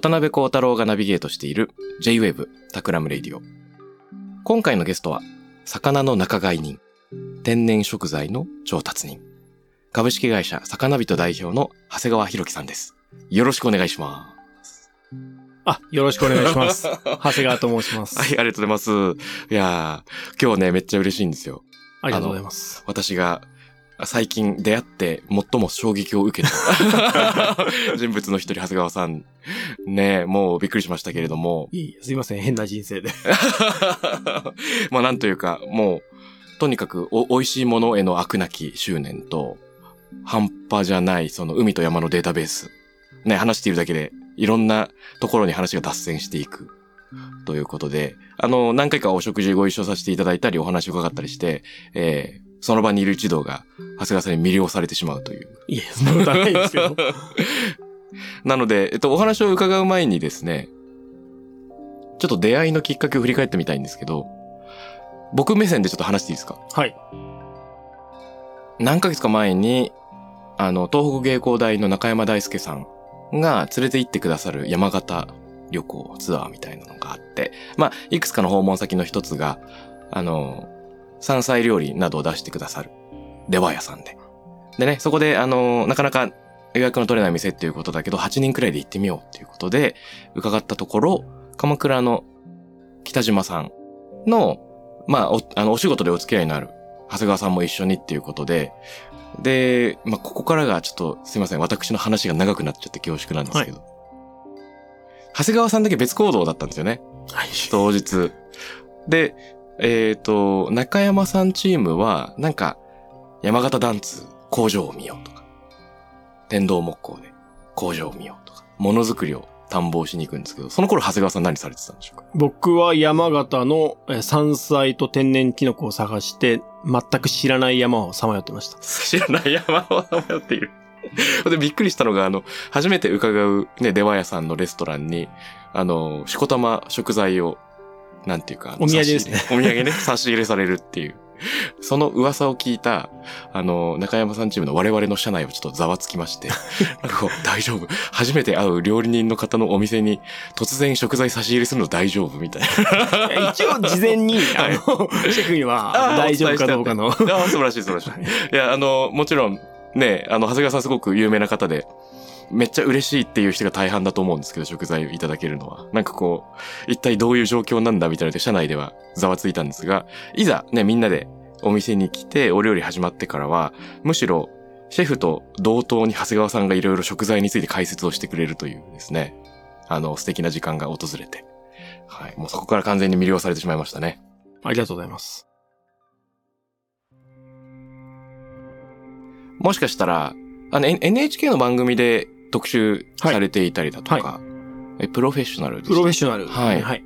渡邉康太郎がナビゲートしている J-Wave Takram Radio。今回のゲストは、魚の仲買人、天然食材の調達人、株式会社魚人代表の長谷川博樹さんです。よろしくお願いします。あ、よろしくお願いします。長谷川と申します。はい、ありがとうございます。いやー、今日ね、めっちゃ嬉しいんですよ。ありがとうございます。私が最近出会って最も衝撃を受けた 人物の一人、長谷川さん。ねもうびっくりしましたけれども。いいすいません、変な人生で。まあなんというか、もう、とにかくお美味しいものへの飽くなき執念と、半端じゃないその海と山のデータベース。ね、話しているだけで、いろんなところに話が脱線していく。ということで、あの、何回かお食事ご一緒させていただいたり、お話を伺ったりして、えー、その場にいる一同が、長谷川さんに魅了されてしまうという。いえ、そんなことはないんですけど。なので、えっと、お話を伺う前にですね、ちょっと出会いのきっかけを振り返ってみたいんですけど、僕目線でちょっと話していいですか？はい。何ヶ月か前に、あの、東北芸工大の中山大輔さんが連れて行ってくださる山形旅行ツアーみたいなのがあって、まあ、いくつかの訪問先の一つが、あの、山菜料理などを出してくださる出羽屋さんで。でね、そこで、あの、なかなか予約の取れない店っていうことだけど、8人くらいで行ってみようっていうことで、伺ったところ、鎌倉の北島さんの、まあ、お、あの、お仕事でお付き合いのある長谷川さんも一緒にっていうことで、で、まあ、ここからがちょっと、すいません、私の話が長くなっちゃって恐縮なんですけど、長谷川さんだけ別行動だったんですよね。はい。当日。で、えっ、と、中山さんチームは、なんか、山形団通工場を見ようとか、天童木工で工場を見ようとか、ものづくりを探訪しに行くんですけど、その頃長谷川さん何されてたんでしょうか？僕は山形のえー山菜と天然キノコを探して、全く知らない山をさまよってました。知らない山を迷っている。で、びっくりしたのが、あの、初めて伺うね、出羽屋さんのレストランに、あの、しこたま食材を、なんていうか、お土産ですね差し入れお土産ね、差し入れされるっていう。その噂を聞いた、あの、中山さんチームの我々の社内をちょっとざわつきまして、なんか大丈夫。初めて会う料理人の方のお店に突然食材差し入れするの大丈夫みたいな。い や一応事前に、あの、シェフには大丈夫かどうかの。ああ、素晴らしい素晴らしい。いや、あの、もちろん、ね、あの、長谷川さんすごく有名な方で、めっちゃ嬉しいっていう人が大半だと思うんですけど、食材をいただけるのは。なんかこう、一体どういう状況なんだみたいなので、社内ではざわついたんですが、いざね、みんなでお店に来て、お料理始まってからは、むしろ、シェフと同等に長谷川さんがいろいろ食材について解説をしてくれるというですね、あの、素敵な時間が訪れて、はい、もうそこから完全に魅了されてしまいましたね。ありがとうございます。もしかしたら、あの、N- NHK の番組で特集されていたりだとか、はえプロフェッショナルですプロフェッショナル。はいはい。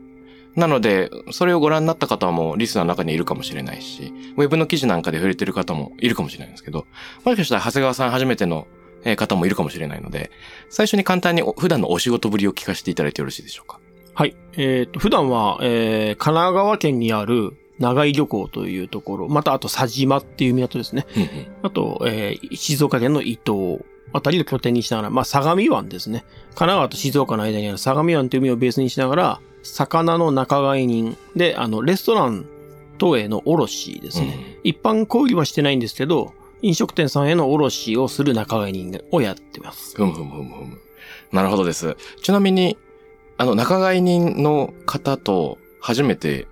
なので、それをご覧になった方もリスナーの中にいるかもしれないし、ウェブの記事なんかで触れてる方もいるかもしれないんですけど、もしかしたら長谷川さん初めてのえー方もいるかもしれないので、最初に簡単にお普段のお仕事ぶりを聞かせていただいてよろしいでしょうか？はい。えっ、と、普段は、えー、神奈川県にある長井漁港というところ、またあと佐島っていう港ですね。うんうんあと、えー、静岡県の伊東あたりを拠点にしながら、まあ、相模湾ですね。神奈川と静岡の間にある相模湾という海をベースにしながら、魚の仲買人で、あの、レストラン等への卸ですね。一般小売りはしてないんですけど、飲食店さんへの卸をする仲買人をやってます。ふむふむふむふむ。なるほどです。ちなみに、あの、仲買人の方と初めて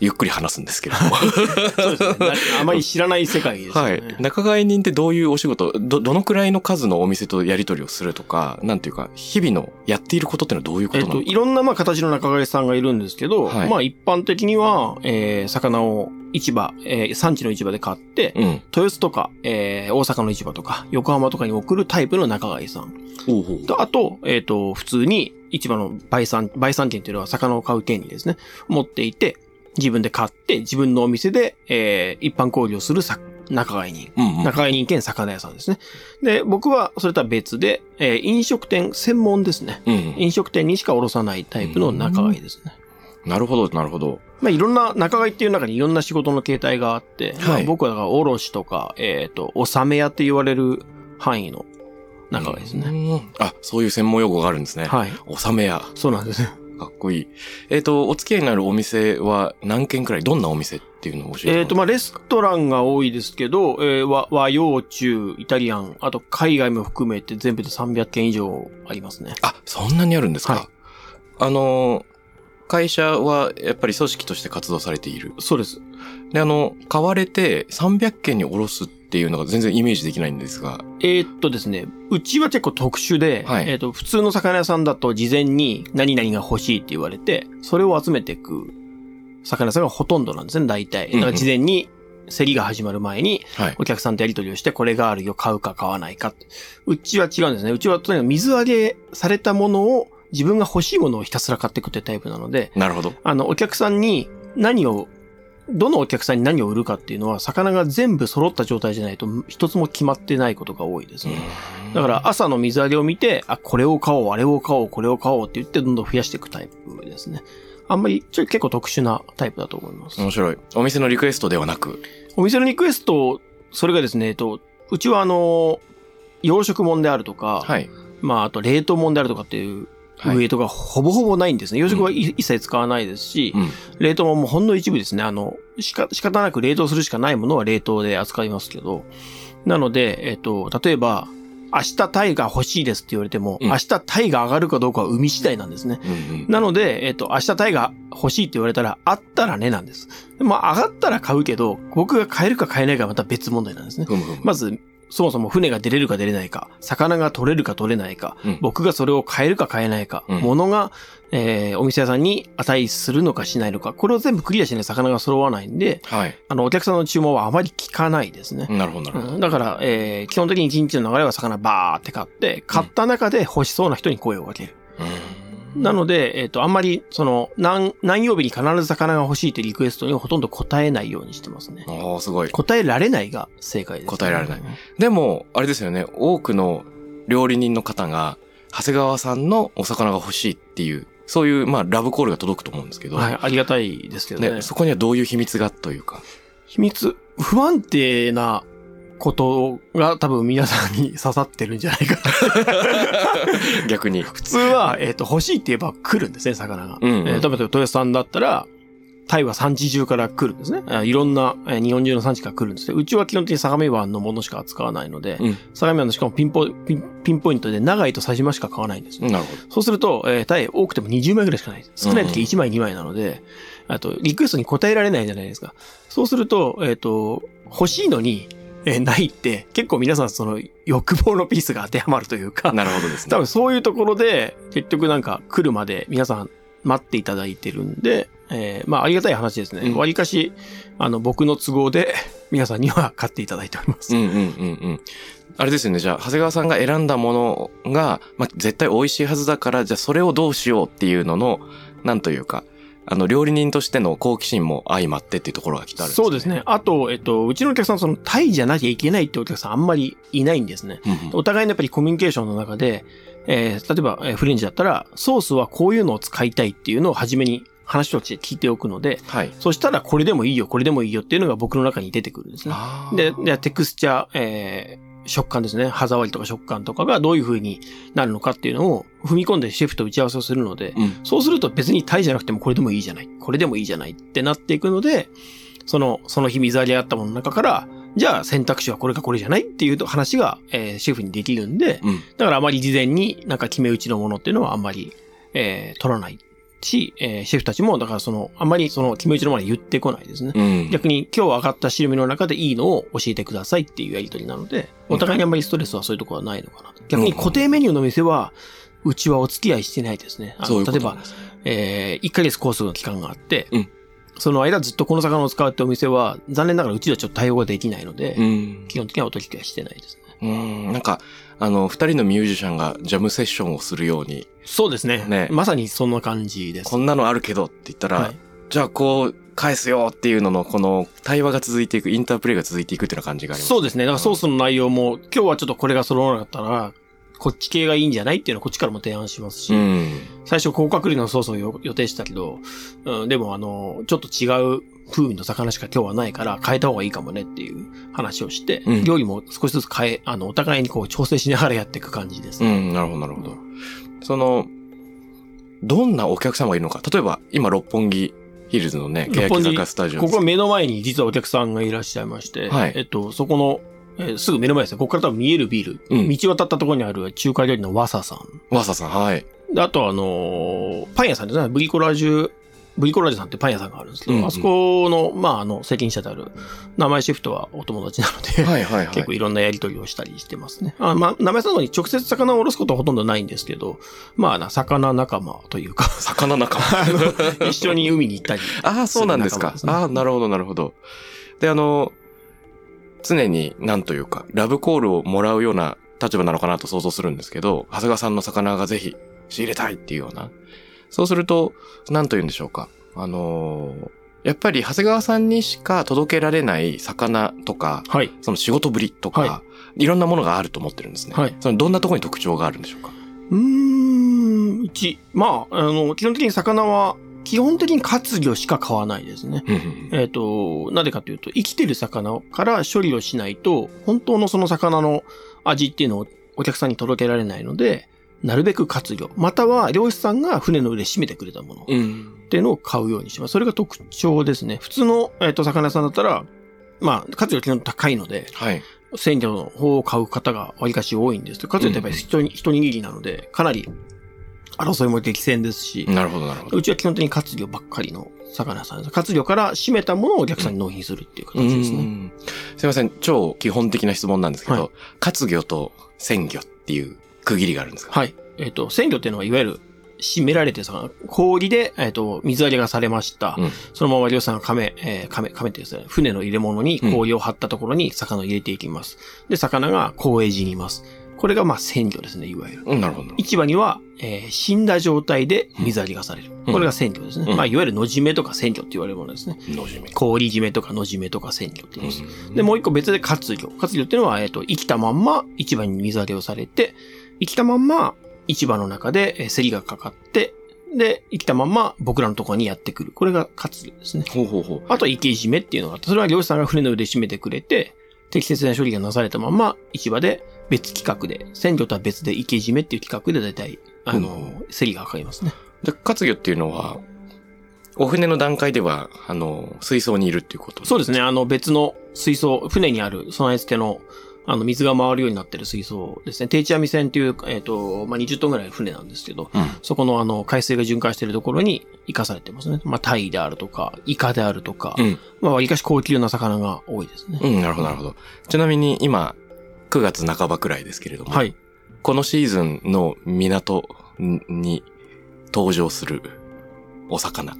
ゆっくり話すんですけれども。そうですね。なあまり知らない世界ですよね。はい。仲買人ってどういうお仕事、ど、どのくらいの数のお店とやり取りをするとか、なんていうか、日々のやっていることってのはどういうこえっと、となのか、いろんなまあ形の仲買さんがいるんですけど、はいまあ一般的には、えー、魚を市場、えー、産地の市場で買って、うん。豊洲とか、えー、大阪の市場とか、横浜とかに送るタイプの仲買さん。ほうほう。と、あと、えっ、と、普通に市場の売産、売産権っていうのは魚を買う権利ですね。持っていて、自分で買って、自分のお店で、えー、一般交流をするさ仲買人。うんうん。仲買人兼魚屋さんですね。で、僕はそれとは別で、えー飲食店専門ですね。うんうん。飲食店にしか卸さないタイプの仲買ですね。なるほど、なるほど。まあ、いろんな、仲買っていう中にいろんな仕事の形態があって、まあはい僕はだから、卸とか、えっ、と、納め屋って言われる範囲の仲買ですね。うんあ、そういう専門用語があるんですね。はい。納め屋。そうなんですね。かっこいい。えっ、と、お付き合いになるお店は何軒くらい？どんなお店っていうのを教えてえっ、と、まあ、レストランが多いですけど、えー和和洋中、イタリアン、あと海外も含めて全部で300件以上ありますね。あ、そんなにあるんですか、はいあのー、会社はやっぱり組織として活動されている。そうです。で、あの、買われて300件に卸すっていうのが全然イメージできないんですが。えーっとですね、うちは結構特殊で、はいえーっと、普通の魚屋さんだと事前に何々が欲しいって言われて、それを集めていく魚屋さんがほとんどなんですね、大体。だから事前に競りが始まる前に、はい。お客さんとやり取りをして、これがあるよ、買うか買わないかって。うちは違うんですね。うちはとにかく水揚げされたものを、自分が欲しいものをひたすら買っていくってタイプなので、なるほど。あの、お客さんに何を、どのお客さんに何を売るかっていうのは、魚が全部揃った状態じゃないと、一つも決まってないことが多いですね。だから、朝の水揚げを見て、あ、これを買おう、あれを買おう、これを買おうって言って、どんどん増やしていくタイプですね。あんまり、ちょ結構特殊なタイプだと思います。面白い。お店のリクエストではなく。お店のリクエスト、それがですね、えっと、うちはあの、養殖物であるとか、はい。まあ、あと冷凍物であるとかっていう、はいウエイトがほぼほぼないんですね。養殖はい一切使わないですし、うん。冷凍ももうほんの一部ですね。あの、しか、仕方なく冷凍するしかないものは冷凍で扱いますけど。なので、えっと、例えば、明日タイが欲しいですって言われても、うん明日タイが上がるかどうかは海次第なんですね。うんうん。なので、えっと、明日タイが欲しいって言われたら、あったらねなんです。まあ、上がったら買うけど、僕が買えるか買えないかはまた別問題なんですね。ふむふむ。まず、そもそも船が出れるか出れないか、魚が取れるか取れないか、うん僕がそれを買えるか買えないか、うん物が、えーお店屋さんに値するのかしないのか、これを全部クリアしない魚が揃わないんで、はい。あの、お客さんの注文はあまり聞かないですね。なるほど、なるほど。うんだから、えー基本的に一日の流れは魚バーって買って、買った中で欲しそうな人に声をかける。うんなので、えっ、と、あんまり、その、何、何曜日に必ず魚が欲しいってリクエストにはほとんど答えないようにしてますね。おーすごい。答えられないが正解です、答えられないでも、あれですよね、多くの料理人の方が、長谷川さんのお魚が欲しいっていう、そういう、まあ、ラブコールが届くと思うんですけど、はい、ありがたいですけどね。ね、そこにはどういう秘密がというか。秘密、不安定なことが多分皆さんに刺さってるんじゃないかな。逆に。普通は、えっ、と、欲しいって言えば来るんですね、魚が。うんうんえー例えば、豊洲さんだったら、タイは産地中から来るんですね。あいろんな、えー日本中の産地から来るんですね。うちは基本的に相模湾のものしか扱わないので、うん。相模湾のしかもピンポピンピンポイントで長井と佐島しか買わないんですよ。なるほそうすると、えータイ多くても20枚ぐらいしかない。少ない時1枚2枚なので、あと、リクエストに答えられないじゃないですか。そうすると、えっ、と、欲しいのに、えーないって、結構皆さんその欲望のピースが当てはまるというかど。、なるほどですね。多分そういうところで、結局なんか来るまで皆さん待っていただいてるんで、えーまあありがたい話ですね。うんわりかし、あの、僕の都合で皆さんには買っていただいております。うんうんうんうん。あれですよね。じゃあ、長谷川さんが選んだものが、まあ、絶対美味しいはずだから、じゃあそれをどうしようっていうのの、なんというか、あの、料理人としての好奇心も相まってっていうところがきっとあるんですね。そうですね。あと、えっと、うちのお客さん、その、タイじゃなきゃいけないってお客さんあんまりいないんですね。うんうん。お互いのやっぱりコミュニケーションの中で、えー例えば、えーフレンチだったら、ソースはこういうのを使いたいっていうのを初めに話として聞いておくので、はい。そしたらこれでもいいよ、これでもいいよっていうのが僕の中に出てくるんですね。で、でテクスチャー、えー食感ですね。歯触りとか食感とかがどういう風になるのかっていうのを踏み込んでシェフと打ち合わせをするので、うん。そうすると別にタイじゃなくてもこれでもいいじゃない。これでもいいじゃないってなっていくので、その、その日水揚げあったものの中から、じゃあ選択肢はこれかこれじゃないっていう話が、えーシェフにできるんで、うん。だからあまり事前になんか決め打ちのものっていうのはあんまり、えー取らないし、えーシェフたちも、だからその、あんまりその、決め打ちの前に言ってこないですね。うん。逆に今日上がった汁味の中でいいのを教えてくださいっていうやりとりなので、お互いにあんまりストレスはそういうところはないのかなと。逆に固定メニューの店は、うちはお付き合いしてないですね。あの例えばえー、1ヶ月コースの期間があって、うんその間ずっとこの魚を使うってお店は、残念ながらうちではちょっと対応ができないので、うん。基本的にはお取り合いしてないですね。うん。なんか、あの、二人のミュージシャンがジャムセッションをするように、そうですね。ねまさにそんな感じです。こんなのあるけどって言ったら、はいじゃあこう、返すよっていうのの、この対話が続いていく、インタープレイが続いていくっていう感じがあります。そうですね。だからソースの内容も、今日はちょっとこれが揃わなかったら、こっち系がいいんじゃないっていうのはこっちからも提案しますし、うん。最初高確率のソースをよ予定してたけど、うん、でもあの、ちょっと違う風味の魚しか今日はないから変えた方がいいかもねっていう話をして、うん料理も少しずつ変え、あの、お互いにこう調整しながらやっていく感じですね。うん、なるほど、なるほど。その、どんなお客様がいるのか？例えば、今、六本木ヒルズのね、欅坂スタジオここは目の前に実はお客さんがいらっしゃいまして、はいえっと、そこの、えーすぐ目の前ですね。ここから多分見えるビル、うん道渡ったところにある中華料理のワサさん。わささん、はい。で、あとあのーパン屋さんですね。ブリコラージュ、ブリコラージュさんってパン屋さんがあるんですけど、うんうんあそこの、まあ、あの、責任者である、名前シフトはお友達なので、はい、はい、はい。結構いろんなやりとりをしたりしてますね。あまあ、名前さんのに直接魚をおろすことはほとんどないんですけど、まあな、魚仲間というか、魚仲間。一緒に海に行ったり。ああ、そうなんですか。ああ、なるほど、なるほど。で、あの、常に、なんというか、ラブコールをもらうような立場なのかなと想像するんですけど、長谷川さんの魚がぜひ仕入れたいっていうような。そうすると、なんと言うんでしょうか。あのーやっぱり長谷川さんにしか届けられない魚とか、はい。その仕事ぶりとか、、はいろんなものがあると思ってるんですね。はいそのどんなところに特徴があるんでしょうか？うーん、うち、まあ、あの、基本的に魚は、基本的に活魚しか買わないですね。えっ、と、なぜかというと、生きてる魚から処理をしないと、本当のその魚の味っていうのをお客さんに届けられないので、なるべく活魚、または漁師さんが船の上で締めてくれたものっうん。ていうのを買うようにします。それが特徴ですね。普通の、えっ、と、魚屋さんだったら、まあ、活魚基本高いので、はい。鮮魚の方を買う方がわりかし多いんですけど、活魚ってやっぱり一に一握りなので、かなり争いも激戦ですし、なるほど、なるほど。うちは基本的に活魚ばっかりの魚屋さんです。活魚から締めたものをお客さんに納品するっていう形ですね。うんすいません、超基本的な質問なんですけど、はい活魚と鮮魚っていう区切りがあるんですか？はい。えっ、と、鮮魚っていうのは、いわゆる、締められてさ、氷で、えっ、と、水揚げがされました。うんそのまま漁師さんが亀、えー亀、亀ってですね、船の入れ物に氷を張ったところに魚を入れていきます。で、魚が光栄寺にいます。これが、まあ、鮮魚ですね、いわゆる。うん、なるほど。市場には、えー死んだ状態で水揚げがされる。うんこれが鮮魚ですね。うんまあ、いわゆる野締めとか鮮魚って言われるものですね。のじめ。氷締めとか野締めとか鮮魚って言います。うんで、もう一個別で活魚。活魚っていうのは、えっ、と、生きたまんま市場に水揚げをされて、生きたまんま市場の中で、えー競りがかかって、で、生きたまんま僕らのところにやってくる。これが活魚ですね。ほうほうほう。あと、池締めっていうのがあって、それは漁師さんが船の上で締めてくれて、適切な処理がなされたまま、市場で別企画で、鮮魚とは別で池締めっていう企画で大体、あの、競りがかかりますね。で、活魚っていうのは、お船の段階では、あの、水槽にいるっていうこと？そうですね。あの、別の水槽、船にある備え付けの、あの、水が回るようになってる水槽ですね。定置網船っていう、えっ、と、まあ、20トンぐらいの船なんですけど、うん。そこのあの、海水が循環しているところに生かされてますね。まあ、タイであるとか、イカであるとか、うん。まあ、わりかし高級な魚が多いですね。うん、なるほど、なるほど。ちなみに今、9月半ばくらいですけれども、はい。このシーズンの港に登場するお魚っ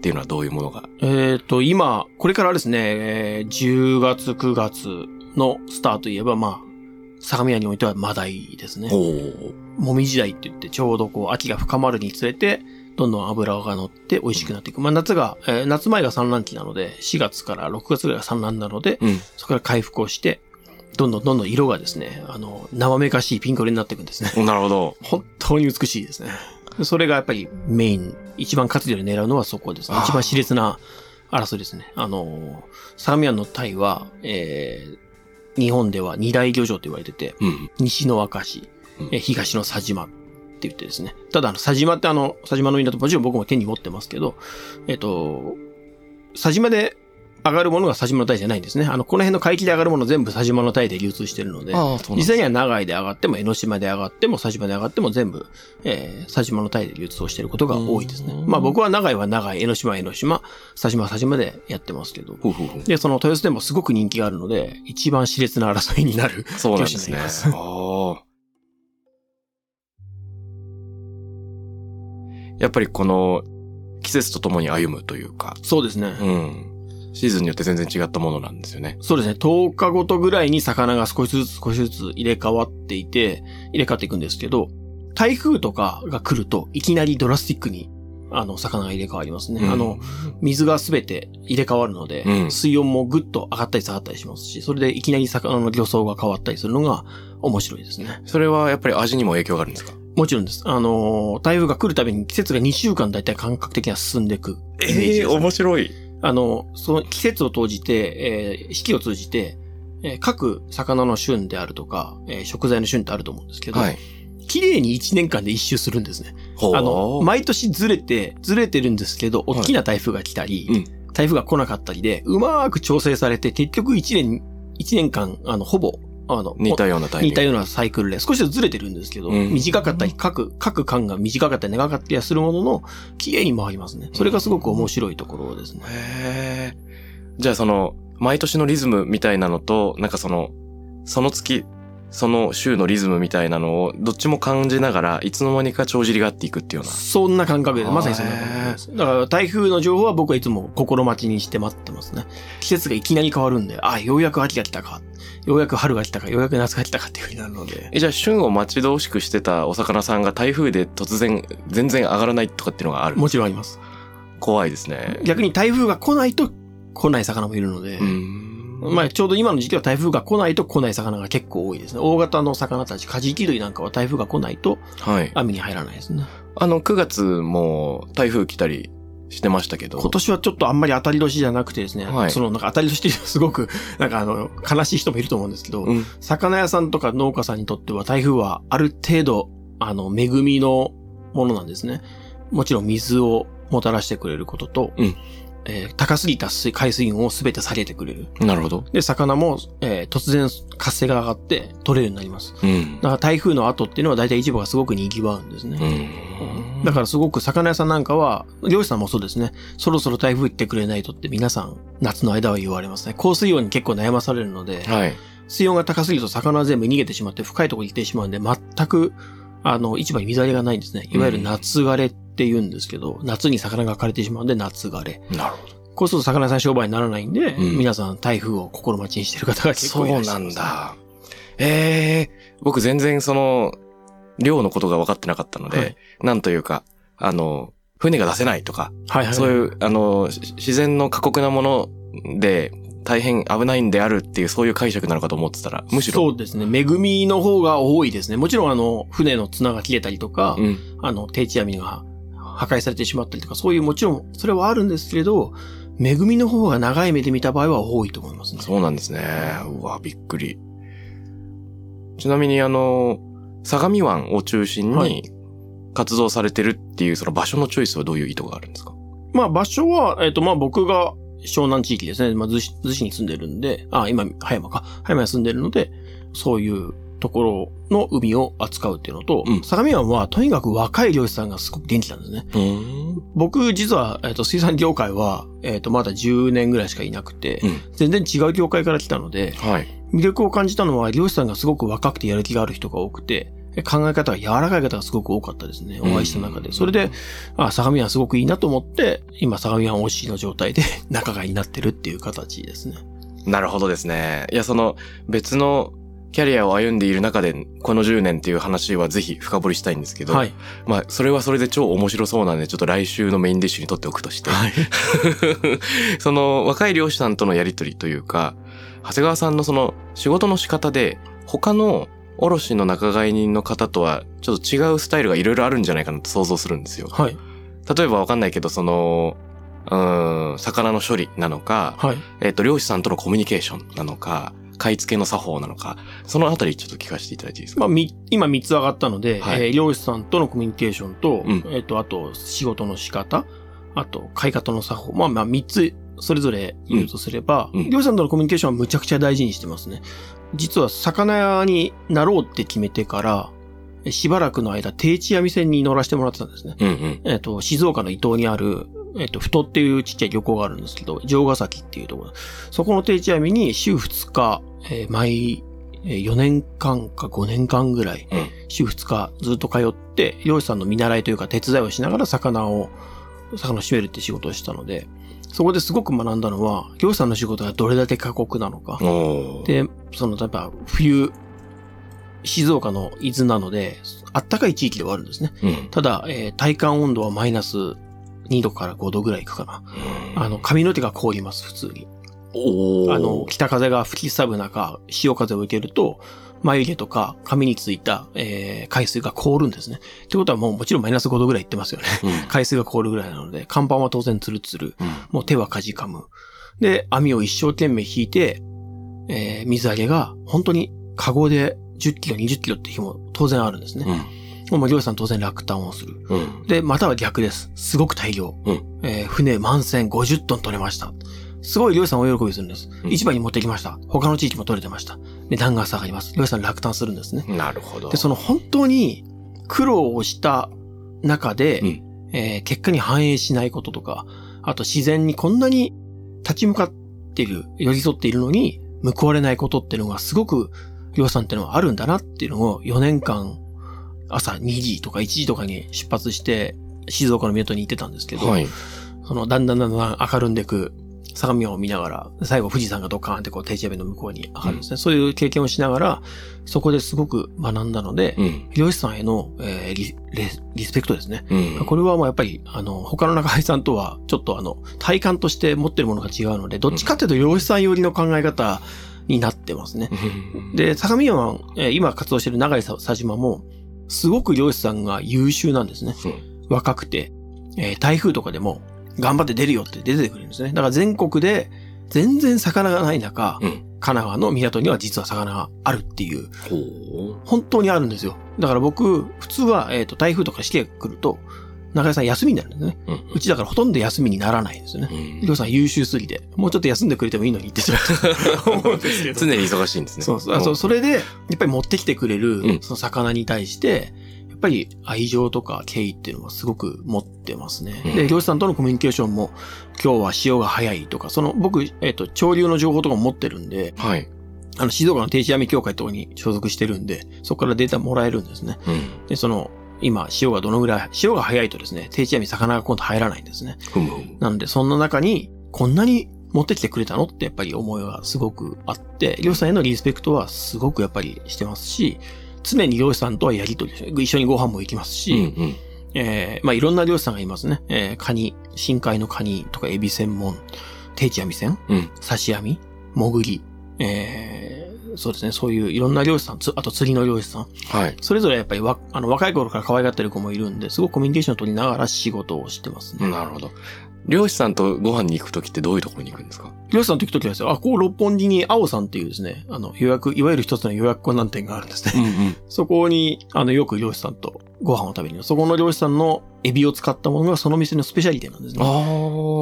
ていうのはどういうものが？えっ、と、今、これからですね、えー10月、9月のスタートといえば、まあ、相模屋においてはマダイですね。もみじ鯛って言って、ちょうどこう、秋が深まるにつれて、どんどん油が乗って美味しくなっていく。まあ、夏が、えー夏前が産卵期なので、4月から6月ぐらいが産卵なので、うん。そこから回復をして、どんどんどんどん色がですね、あの、生めかしいピンク色になっていくんですね。なるほど。本当に美しいですね。それがやっぱりメイン、一番活量で狙うのはそこですね一番熾烈な争いですね。あの、相模湾のタイは、えー日本では二大漁場と言われてて、うん。西の明石うん、えー東の佐島って言ってですね。ただ、あの、佐島ってあの、佐島の港、もちろん僕も手に持ってますけど、えっ、と、佐島で、上がるものが佐島の鯛じゃないんですね。あの、この辺の海域で上がるもの全部佐島の鯛で流通してるので、実際には長井で上がっても、江ノ島で上がっても、佐島で上がっても全部、えー、佐島の鯛で流通をしていることが多いですね。まあ僕は長井は長井、江ノ島は江ノ島、佐島は佐島でやってますけど。ほうほうほうで、その豊洲でもすごく人気があるので、一番熾烈な争いになる。そうなんですね。ああ。やっぱりこの季節とともに歩むというか、そうですね。うん。シーズンによって全然違ったものなんですよね。そうですね。10日ごとぐらいに魚が少しずつ少しずつ入れ替わっていて、入れ替わっていくんですけど、台風とかが来ると、いきなりドラスティックに、あの、魚が入れ替わりますね。うんあの、水がすべて入れ替わるので、うん水温もぐっと上がったり下がったりしますし、それでいきなり魚の漁槽が変わったりするのが面白いですね。それはやっぱり味にも影響があるんですか？もちろんです。あのー、台風が来るたびに季節が2週間だいたい感覚的には進んでいくイメージです、面白い。あの、その季節を通じて、えー四季を通じて、えー各魚の旬であるとか、えー食材の旬ってあると思うんですけど、はい。綺麗に1年間で一周するんですね。あの、毎年ずれて、ずれてるんですけど、大きな台風が来たり、うん台風が来なかったりで、うまーく調整されて、結局1年、一年間、あの、ほぼ、あの、似たようなタイミング。似たようなサイクルで、少しずつずれてるんですけど、うん短かったり、各、各間が短かったり長かったりはするものの、綺麗に回りますね。それがすごく面白いところですね。へえ。じゃあその、毎年のリズムみたいなのと、なんかその、その月、その週のリズムみたいなのを、どっちも感じながら、いつの間にか帳尻が合っていくっていうような。そんな感覚で、まさにそんな感覚です。だから台風の情報は僕はいつも心待ちにして待ってますね。季節がいきなり変わるんで、あ、ようやく秋が来たか。ようやく春が来たか、ようやく夏が来たかっていう風になるので。え、じゃあ旬を待ち遠しくしてたお魚さんが台風で突然、全然上がらないとかっていうのがある？もちろんあります。怖いですね。逆に台風が来ないと来ない魚もいるので、うん。まあちょうど今の時期は台風が来ないと来ない魚が結構多いですね。大型の魚たち、カジキ類なんかは台風が来ないとはい。網に入らないですね。あの、9月も台風来たりしてましたけど。今年はちょっとあんまり当たり年じゃなくてですね、はいそのなんか当たり年っていうのはすごく、なんかあの、悲しい人もいると思うんですけど、うん。魚屋さんとか農家さんにとっては台風はある程度、あの、恵みのものなんですね。もちろん水をもたらしてくれることと、うんえー高すぎた水海水温をすべて下げてくれる。なるほど。で、魚も、えー突然活性が上がって取れるようになります。うんだ。から台風の後っていうのは大体市場がすごく賑わうんですね。うん。だからすごく魚屋さんなんかは、漁師さんもそうですね。そろそろ台風行ってくれないとって皆さん夏の間は言われますね。降水温に結構悩まされるので、はい。水温が高すぎると魚は全部逃げてしまって深いところに行ってしまうんで、全く、あの、市場に水揚げがないんですね。いわゆる夏枯れって言うんですけど、夏に魚が枯れてしまうんで夏枯れ。なるほど。こうすると魚屋さん商売にならないんで、うん皆さん台風を心待ちにしてる方が結そう構いらっしゃますないん。だ。ええ僕全然その、量のことが分かってなかったので、はいなんというか、あの、船が出せないとか、はいはい。そういう、あの、し自然の過酷なもので、大変危ないんであるっていう、そういう解釈なのかと思ってたら、むしろ、そうですね。恵みの方が多いですね。もちろんあの、船の綱が切れたりとか、うん。あの、定置網が破壊されてしまったりとか、そういうもちろん、それはあるんですけれど、恵みの方が長い目で見た場合は多いと思いますね。そうなんですね。うわ、びっくり。ちなみにあの、相模湾を中心はに活動されてるっていうその場所のチョイスはどういう意図があるんですか？まあ場所は、えっ、とまあ僕が湘南地域ですね。まあ逗子、に住んでるんで、あ、今、葉山か。葉山に住んでるので、そういうところの海を扱うっていうのと、うん相模湾はとにかく若い漁師さんがすごく元気なんですね。うん。僕実は、えっ、と、水産業界は、えっ、と、まだ10年ぐらいしかいなくて、うん。全然違う業界から来たので、はい。魅力を感じたのは、漁師さんがすごく若くてやる気がある人が多くて、考え方が柔らかい方がすごく多かったですね。お会いした中で。うんそれで、あ、相模湾すごくいいなと思って、今、相模湾推しの状態で 仲買になってるっていう形ですね。なるほどですね。いや、その別のキャリアを歩んでいる中で、この10年っていう話はぜひ深掘りしたいんですけど、はい。まあ、それはそれで超面白そうなんで、ちょっと来週のメインディッシュに取っておくとして、はい。その若い漁師さんとのやりとりというか、長谷川さんのその仕事の仕方で、他の卸の仲買人の方とはちょっと違うスタイルがいろいろあるんじゃないかなと想像するんですよ。はい。例えばわかんないけど、その、うーん、魚の処理なのか、はい。えっ、と、漁師さんとのコミュニケーションなのか、買い付けの作法なのか、そのあたりちょっと聞かせていただいていいですか、まあ、み、今3つ上がったので、はいえー漁師さんとのコミュニケーションと、うんえっ、と、あと、仕事の仕方、あと、買い方の作法。まあまあ、3つそれぞれ言うとすれば、うんさんとのコミュニケーションはむちゃくちゃ大事にしてますね。実は魚屋になろうって決めてから、えしばらくの間、定置網船に乗らせてもらってたんですね。うんうん。えっ、と、静岡の伊東にある、えっ、と、太っていうちっちゃい漁港があるんですけど、城ヶ崎っていうところ。そこの定置網に週2日、えー毎、えー4年間か5年間ぐらい、うん週2日ずっと通って、漁師さんの見習いというか手伝いをしながら魚を、魚を締めるって仕事をしたので、そこですごく学んだのは、漁師さんの仕事がどれだけ過酷なのか。で、その、やっぱ冬、静岡の伊豆なので、あったかい地域ではあるんですね。うん。ただ、えー体感温度はマイナス2度から5度ぐらいいくかな。あの、髪の毛が凍ります、普通に。あの、北風が吹きすさぶ中、潮風を受けると、眉毛とか髪についた、えー海水が凍るんですね。ってことはもうもちろんマイナス5度ぐらいいってますよね。うん。海水が凍るぐらいなので、甲板は当然ツルツル。うん。もう手はかじかむ。で、網を一生懸命引いて、えー水揚げが本当にカゴで10キロ、20キロって日も当然あるんですね。もう漁師さん当然落胆をする。うん。うん。で、または逆です。すごく大量。うんえー船満船50トン取れました。すごい漁師さんお喜びするんです。うん市場に持ってきました。他の地域も取れてました。値段が下がります。漁師さん落胆するんですね。なるほど。で、その本当に苦労をした中で、うんえー結果に反映しないこととか、あと自然にこんなに立ち向かっている、寄り添っているのに報われないことっていうのがすごく漁師さんっていうのはあるんだなっていうのを4年間朝2時とか1時とかに出発して静岡の港に行ってたんですけど、はい。そのだんだんだんだん明るんでく相模湾を見ながら、最後富士山がドカーンってこう定置網の向こうに上がるんですね。そういう経験をしながら、そこですごく学んだので、うん。漁師さんへの、えーリレリスペクトですね。うん。これはもうやっぱり、あの、他の仲居さんとは、ちょっとあの、体感として持ってるものが違うので、どっちかっていうと漁師さん寄りの考え方になってますね。うん、で、相模湾、えー今活動してる長井佐島も、すごく漁師さんが優秀なんですね。若くて、えー台風とかでも、頑張って出るよって出てくるんですね。だから全国で、全然魚がない中、うん。神奈川の港には実は魚があるっていう。本当にあるんですよ。だから僕、普通は、えっ、と、台風とかしてくると、中井さん休みになるんですね。うん。うちだからほとんど休みにならないんですよね。うんりょうさん優秀すぎて、もうちょっと休んでくれてもいいのにって思 うんですけど。常に忙しいんですね。そうそうあそれで、やっぱり持ってきてくれるうん、その魚に対して、やっぱり愛情とか敬意っていうのはすごく持ってますね。うんで、漁師さんとのコミュニケーションも、今日は潮が早いとか、その僕、えっ、と、潮流の情報とかも持ってるんで、はい。あの、静岡の定置網協会とかに所属してるんで、そこからデータもらえるんですね。うん。で、その、今、潮がどのぐらい、潮が早いとですね、定置網魚が今度入らないんですね。ふむふむ。なので、そんな中に、こんなに持ってきてくれたのってやっぱり思いがすごくあって、漁師さんへのリスペクトはすごくやっぱりしてますし、常に漁師さんとはやりとりして、一緒にご飯も行きますし、うんうん。えーまあいろんな漁師さんがいますね。えーカニ、深海のカニとかエビ専門、定置網船、うん。刺し網、潜り、えーそうですね、そういういろんな漁師さん、つあと釣りの漁師さん、はい。それぞれやっぱりわあの若い頃から可愛がってる子もいるんで、すごくコミュニケーションを取りながら仕事をしてますね。なるほど。漁師さんとご飯に行くときってどういうところに行くんですか？漁師さんと行くときはですよ、あ、こう六本木に青さんっていうですね、あの予約、いわゆる一つの予約困難店があるんですね。んうん。そこに、あの、よく漁師さんとご飯を食べに。そこの漁師さんのエビを使ったものがその店のスペシャリティなんですね。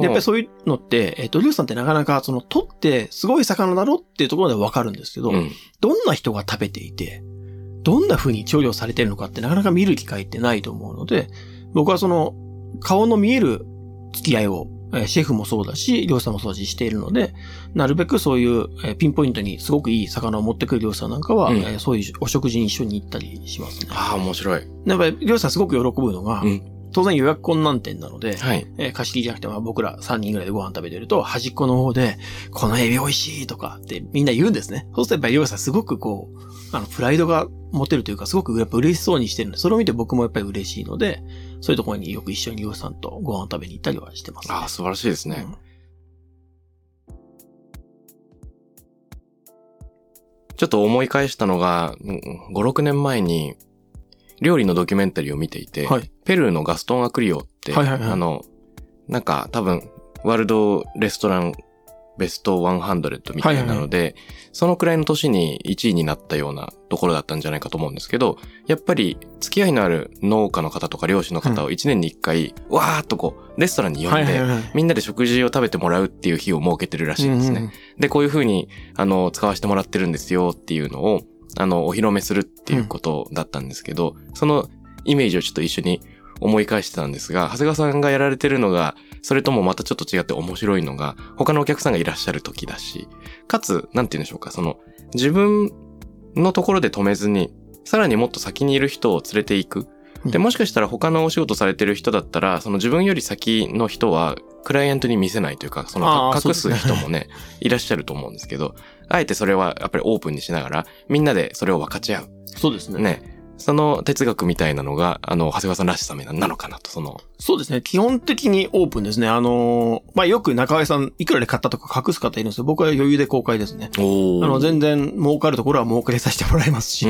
やっぱりそういうのって、えっ、と、漁師さんってなかなか、その、取って、すごい魚だろっていうところでわかるんですけど、うん。どんな人が食べていて、どんな風に調理をされてるのかってなかなか見る機会ってないと思うので、僕はその、顔の見える付き合いを、えーシェフもそうだし、漁師さんもそうだししているので、なるべくそういう、えーピンポイントにすごくいい魚を持ってくる漁師さんなんかは、うんえーそういうお食事に一緒に行ったりしますね。ああ、面白い。やっぱり漁師さんすごく喜ぶのが、うん。当然予約困難店なので、はい。えー貸し切りじゃなくて、まあ僕ら3人ぐらいでご飯食べてると、端っこの方で、このエビ美味しいとかってみんな言うんですね。そうするとやっぱり漁師さんすごくこう、あの、プライドが持てるというか、すごくやっぱ嬉しそうにしてるんで、それを見て僕もやっぱり嬉しいので、そういうところによく一緒に漁師さんとご飯を食べに行ったりはしてます、ね。ああ、素晴らしいですね。ちょっと思い返したのが、うん5、6年前に、料理のドキュメンタリーを見ていて、はい。ペルーのガストン・アクリオって、はいはいはい。あの、なんか多分、ワールドレストランベスト100みたいなので、そのくらいの年に1位になったようなところだったんじゃないかと思うんですけど、やっぱり付き合いのある農家の方とか漁師の方を1年に1回、わーっとこう、レストランに呼んで、みんなで食事を食べてもらうっていう日を設けてるらしいんですね。で、こういう風に、あの、使わせてもらってるんですよっていうのを、あの、お披露目するっていうことだったんですけど、そのイメージをちょっと一緒に思い返してたんですが、長谷川さんがやられてるのが、それともまたちょっと違って面白いのが、他のお客さんがいらっしゃる時だし、かつ、なんて言うんでしょうか、その、自分のところで止めずに、さらにもっと先にいる人を連れていく。で、もしかしたら他のお仕事されてる人だったら、その自分より先の人は、クライアントに見せないというか、その隠す人もね、いらっしゃると思うんですけど、あえてそれはやっぱりオープンにしながら、みんなでそれを分かち合う。そうですね。ね。その哲学みたいなのが、あの、長谷川さんらしさなのかなと、その。そうですね。基本的にオープンですね。あのまあ、よく中井さん、いくらで買ったとか隠す方いるんですけど、僕は余裕で公開ですね。おあの、全然儲かるところは儲かりさせてもらいますし、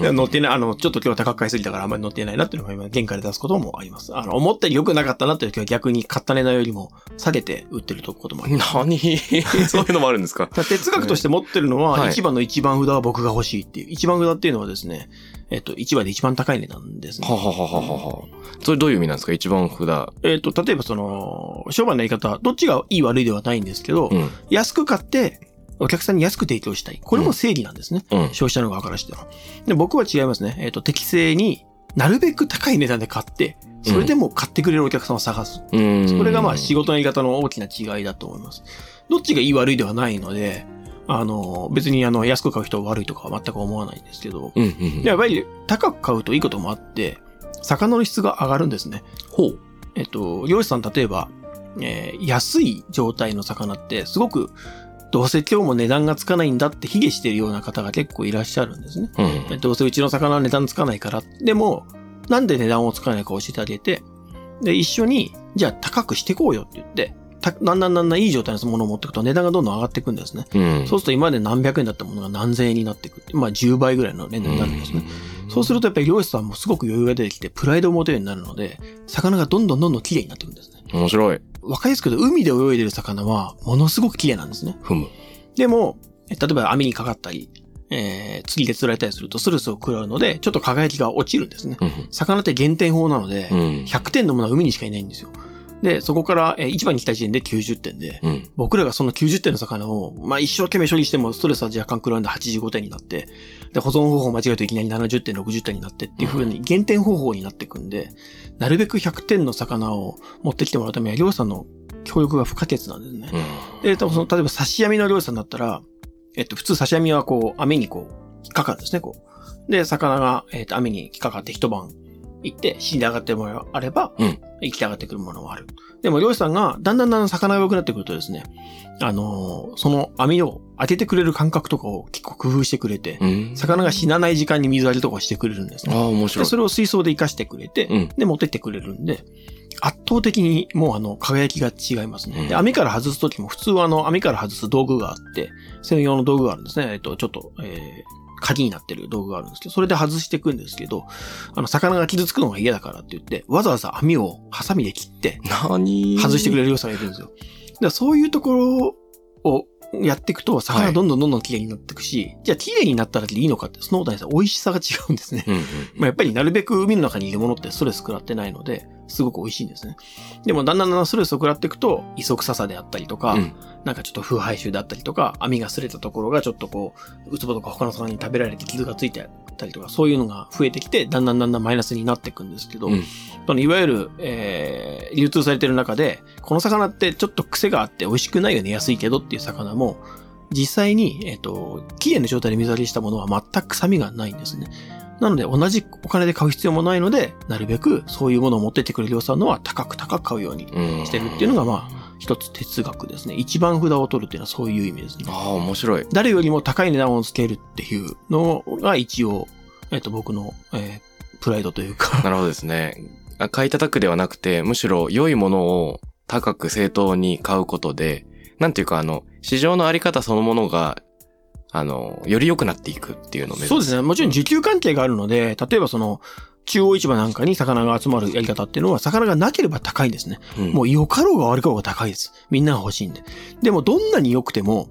乗ってない、あの、ちょっと今日は高く買いすぎたからあんまり乗ってないなっていうのが今、原価で出すこともあります。あの、思ったより良くなかったなっていう時は逆に買った値段よりも下げて売ってることもあります。何？そういうのもあるんですか？哲学として持ってるのは、一番の一番札は僕が欲しいっていう。一番札っていうのはですね、えっと、市場で一番高い値段ですね。はははははそれどういう意味なんですか？一番札。えっと、例えばその、商売のやり方、どっちがいい悪いではないんですけど、うん、安く買って、お客さんに安く提供したい。これも正義なんですね。うん、消費者の側からしては。で、僕は違いますね。えっ、と、適正になるべく高い値段で買って、それでも買ってくれるお客さんを探す。うん、それがまあ仕事のやり方の大きな違いだと思います。どっちがいい悪いではないので、あの、別にあの、安く買う人は悪いとかは全く思わないんですけど、うんうんうん、やっぱり高く買うといいこともあって、魚の質が上がるんですね。ほう。えっと、漁師さん例えば、えー、安い状態の魚ってすごくどうせ今日も値段がつかないんだって卑下してるような方が結構いらっしゃるんですね。うん、どうせうちの魚は値段つかないから。でも、なんで値段をつかないか教えてあげて、で、一緒に、じゃあ高くしていこうよって言って、だんだんだんだんいい状態のものを持っていくと値段がどんどん上がっていくんですね。うん、そうすると今まで何百円だったものが何千円になっていく。まあ10倍ぐらいの値段になるんですね。うん、そうするとやっぱり漁師さんもすごく余裕が出てきてプライドを持てるようになるので、魚がどんどんどんどん綺麗になっていくんですね。面白い。わかりやすく言うと海で泳いでる魚はものすごく綺麗なんですね。ふむ。でも、例えば網にかかったり、えー、釣りで釣られたりするとスルスを食らうので、ちょっと輝きが落ちるんですね。うん、魚って減点法なので、うん、100点のものは海にしかいないんですよ。で、そこから、えー、市場に来た時点で90点で、うん、僕らがその90点の魚を、まあ一生懸命処理してもストレスは若干食らうんで85点になって、で、保存方法を間違えるといきなり70点、60点になってっていう風に減点方法になっていくんで、なるべく100点の魚を持ってきてもらうためには、漁師さんの協力が不可欠なんですね。うん、で、その、例えば刺し網の漁師さんだったら、えっと、普通刺し網はこう、網にこう、引っかかるんですね、こう。で、魚が、えっと、網に引っかかって一晩行って死んで上がってるものがあれば、うん、生きて上がってくるものもある。でも漁師さんがだんだんだんだん魚が良くなってくるとですね、あのー、その網を当ててくれる感覚とかを結構工夫してくれて、うん、魚が死なない時間に水やりとかしてくれるんですね。ああ、面白い。で、それを水槽で活かしてくれて、うん、で、持ってってくれるんで、圧倒的にもうあの、輝きが違いますね。で、網から外すときも普通はあの、網から外す道具があって、専用の道具があるんですね。えっと、ちょっと、えー、鍵になってる道具があるんですけど、それで外していくんですけど、あの、魚が傷つくのが嫌だからって言って、わざわざ網をハサミで切って、何？外してくれる要素がいるんですよ。でそういうところをやっていくと、魚がどんどんどんどん綺麗になっていくし、はい、じゃあ綺麗になったらでいいのかって、そのことに美味しさが違うんですね。うんうん、まあやっぱりなるべく海の中にいるものってストレス食らってないので、すごく美味しいんですね。でもだんだんだんだんストレスを食らっていくと、磯臭さであったりとか、うん、なんかちょっと腐敗臭であったりとか、網が擦れたところがちょっとこう、ウツボとか他の魚に食べられて傷がついてたりとか、そういうのが増えてきて、だんだんだんだんマイナスになっていくんですけど、うん、そのいわゆる、えー、流通されてる中で、この魚ってちょっと癖があって美味しくないよね、安いけどっていう魚も、実際に、えっ、ー、と、綺麗な状態で水揚げしたものは全く臭みがないんですね。なので、同じお金で買う必要もないので、なるべくそういうものを持ってってくれる量産のは高く高く買うようにしてるっていうのが、まあ、一つ哲学ですね。一番札を取るっていうのはそういう意味ですね。ああ、面白い。誰よりも高い値段をつけるっていうのが一応、えっ、ー、と、僕の、えー、プライドというか。なるほどですね。買い叩くではなくて、むしろ良いものを高く正当に買うことで、なんていうかあの、市場のあり方そのものが、あの、より良くなっていくっていうのを目指す。そうですね。もちろん需給関係があるので、例えばその、中央市場なんかに魚が集まるやり方っていうのは、魚がなければ高いんですね。うんもう良かろうが悪かろうが高いです。みんなが欲しいんで。でもどんなに良くても、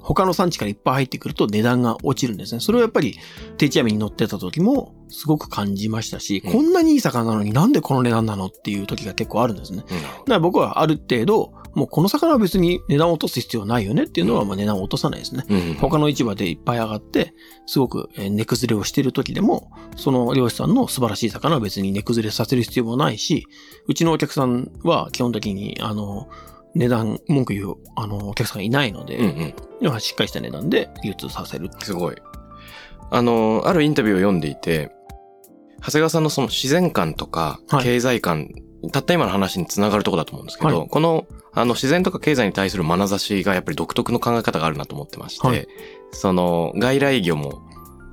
他の産地からいっぱい入ってくると値段が落ちるんですね。それはやっぱり、定置網に乗ってた時もすごく感じましたし、うんこんなにいい魚なのになんでこの値段なのっていう時が結構あるんですね。うんだから僕はある程度、もうこの魚は別に値段を落とす必要ないよねっていうのは、まあ値段を落とさないですね。うん。他の市場でいっぱい上がって、すごくえー値崩れをしている時でも、その漁師さんの素晴らしい魚は別に値崩れさせる必要もないし、うちのお客さんは基本的に、あの、値段、文句言う、あの、お客さんがいないので、うんうん。しっかりした値段で流通させる。すごい。あの、あるインタビューを読んでいて、長谷川さんのその自然観とかはい経済観、たった今の話につながるところだと思うんですけど、はいこの、あの自然とか経済に対する眼差しがやっぱり独特の考え方があるなと思ってまして、はいその外来魚も、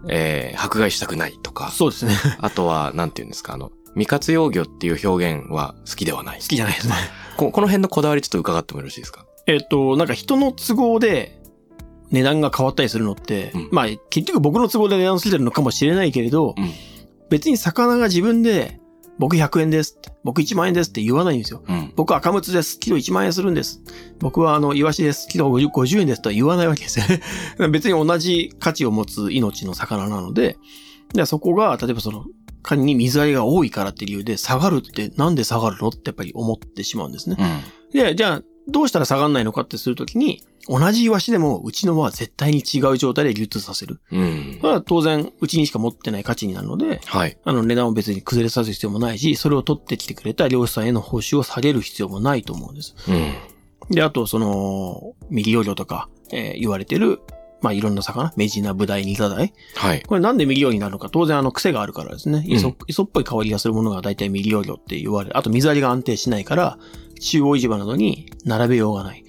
えー迫害したくないとか、そうですね。あとは、なんて言うんですか、あの、未活用魚っていう表現は好きではない。好きじゃないですね。ここの辺のこだわりちょっと伺ってもよろしいですか？えっと、なんか人の都合で値段が変わったりするのって、うんまあ結局僕の都合で値段ついてるのかもしれないけれど、うん別に魚が自分で、僕100円です僕1万円ですって言わないんですよ。うん。僕赤ムツです。キロ1万円するんです。僕はあの、イワシです。キロ 50, 50円ですとは言わないわけですよね。別に同じ価値を持つ命の魚なので、でそこが、例えばその、仮に水揚げが多いからって理由で下がるってなんで下がるのってやっぱり思ってしまうんですね。うん。で、じゃあ、どうしたら下がんないのかってするときに、同じイワシでも、うちのは絶対に違う状態で流通させる。うんそ。れは当然、うちにしか持ってない価値になるので、はい。あの値段を別に崩れさせる必要もないし、それを取ってきてくれた漁師さんへの報酬を下げる必要もないと思うんです。うん。で、あと、その、未利用魚とか、えー言われてる、まあ、いろんな魚、メジナ、ブダイ、ニタダイ。はい。これなんで未利用になるのか、当然あの癖があるからですね。うん磯、磯っぽい香りがするものが大体未利用魚って言われる。あと水揚げが安定しないから、中央市場などに並べようがない。